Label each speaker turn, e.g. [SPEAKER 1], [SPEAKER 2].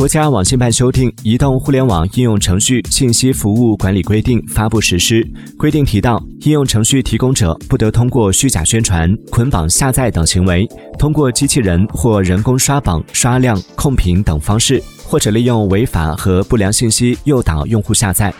[SPEAKER 1] 国家网信办修订移动互联网应用程序信息服务管理规定发布实施。规定提到应用程序提供者不得通过虚假宣传捆绑下载等行为通过机器人或人工刷榜刷量控评等方式或者利用违法和不良信息诱导用户下载。